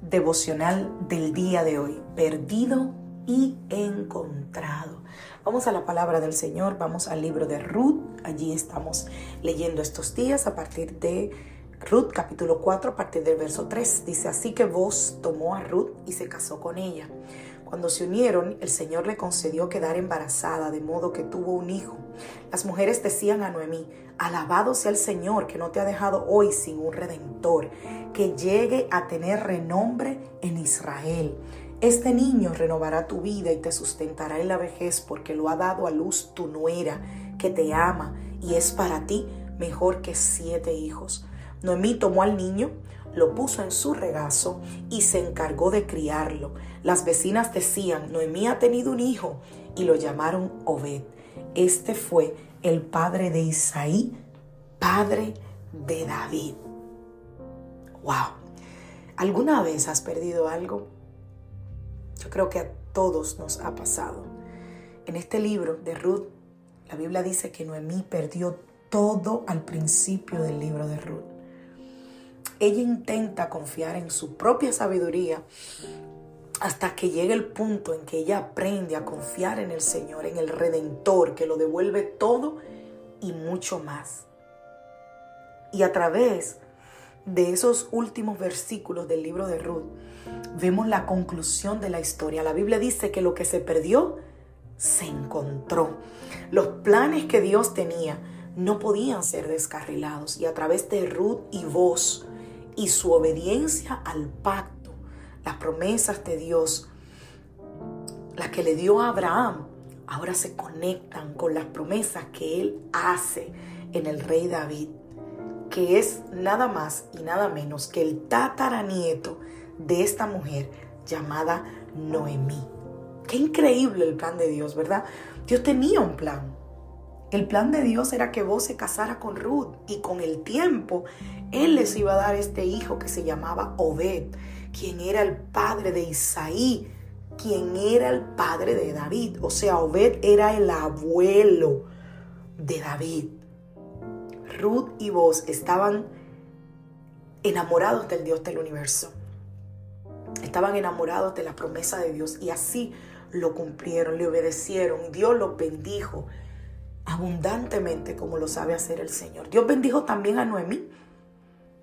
Devocional del día de hoy, perdido y encontrado. Vamos a la palabra del Señor, vamos al libro de Ruth, allí estamos leyendo estos días a partir de Ruth capítulo 4 a partir del verso 3. Dice, así que vos tomó a Ruth y se casó con ella. Cuando se unieron, el Señor le concedió quedar embarazada, de modo que tuvo un hijo. Las mujeres decían a Noemí, alabado sea el Señor que no te ha dejado hoy sin un redentor, que llegue a tener renombre en Israel. Este niño renovará tu vida y te sustentará en la vejez porque lo ha dado a luz tu nuera, que te ama y es para ti mejor que siete hijos. Noemí tomó al niño, lo puso en su regazo y se encargó de criarlo. Las vecinas decían, Noemí ha tenido un hijo y lo llamaron Obed. Este fue el padre de Isaí, padre de David. Wow. ¿Alguna vez has perdido algo? Yo creo que a todos nos ha pasado. En este libro de Ruth, la Biblia dice que Noemí perdió todo al principio del libro de Ruth ella intenta confiar en su propia sabiduría hasta que llegue el punto en que ella aprende a confiar en el Señor, en el Redentor, que lo devuelve todo y mucho más. Y a través de esos últimos versículos del libro de Ruth, vemos la conclusión de la historia. La Biblia dice que lo que se perdió, se encontró. Los planes que Dios tenía no podían ser descarrilados. Y a través de Ruth y vos, y su obediencia al pacto, las promesas de Dios, las que le dio a Abraham, ahora se conectan con las promesas que él hace en el rey David, que es nada más y nada menos que el tataranieto de esta mujer llamada Noemí. Qué increíble el plan de Dios, ¿verdad? Dios tenía un plan. El plan de Dios era que vos se casara con Ruth y con el tiempo Él les iba a dar este hijo que se llamaba Obed, quien era el padre de Isaí, quien era el padre de David. O sea, Obed era el abuelo de David. Ruth y vos estaban enamorados del Dios del universo. Estaban enamorados de la promesa de Dios y así lo cumplieron, le obedecieron. Dios los bendijo abundantemente como lo sabe hacer el Señor. Dios bendijo también a Noemí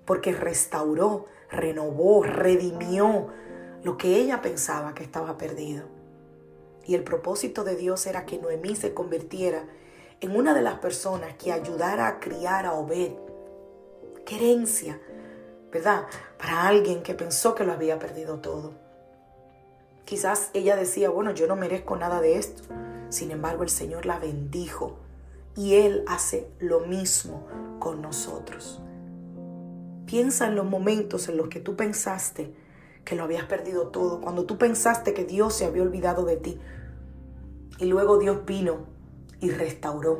porque restauró, renovó, redimió lo que ella pensaba que estaba perdido. Y el propósito de Dios era que Noemí se convirtiera en una de las personas que ayudara a criar a Obed. Qué herencia, ¿verdad? Para alguien que pensó que lo había perdido todo. Quizás ella decía, bueno, yo no merezco nada de esto. Sin embargo, el Señor la bendijo y Él hace lo mismo con nosotros. Piensa en los momentos en los que tú pensaste que lo habías perdido todo, cuando tú pensaste que Dios se había olvidado de ti. Y luego Dios vino y restauró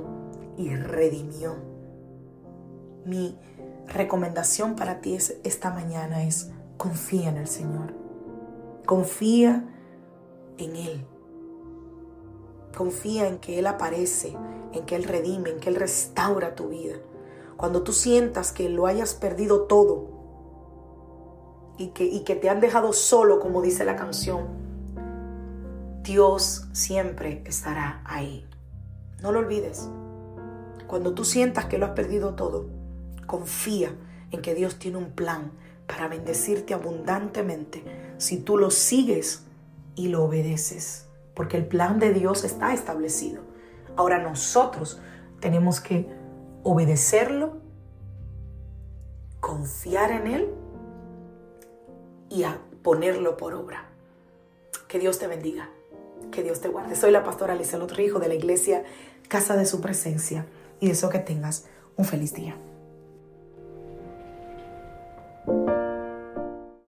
y redimió. Mi recomendación para ti esta mañana es confía en el Señor. Confía en Él. Confía en que Él aparece, en que Él redime, en que Él restaura tu vida. Cuando tú sientas que lo hayas perdido todo y que, y que te han dejado solo, como dice la canción, Dios siempre estará ahí. No lo olvides. Cuando tú sientas que lo has perdido todo, confía en que Dios tiene un plan para bendecirte abundantemente si tú lo sigues y lo obedeces porque el plan de Dios está establecido. Ahora nosotros tenemos que obedecerlo, confiar en Él y ponerlo por obra. Que Dios te bendiga. Que Dios te guarde. Soy la pastora Alicia Rijo de la iglesia Casa de Su Presencia y deseo que tengas un feliz día.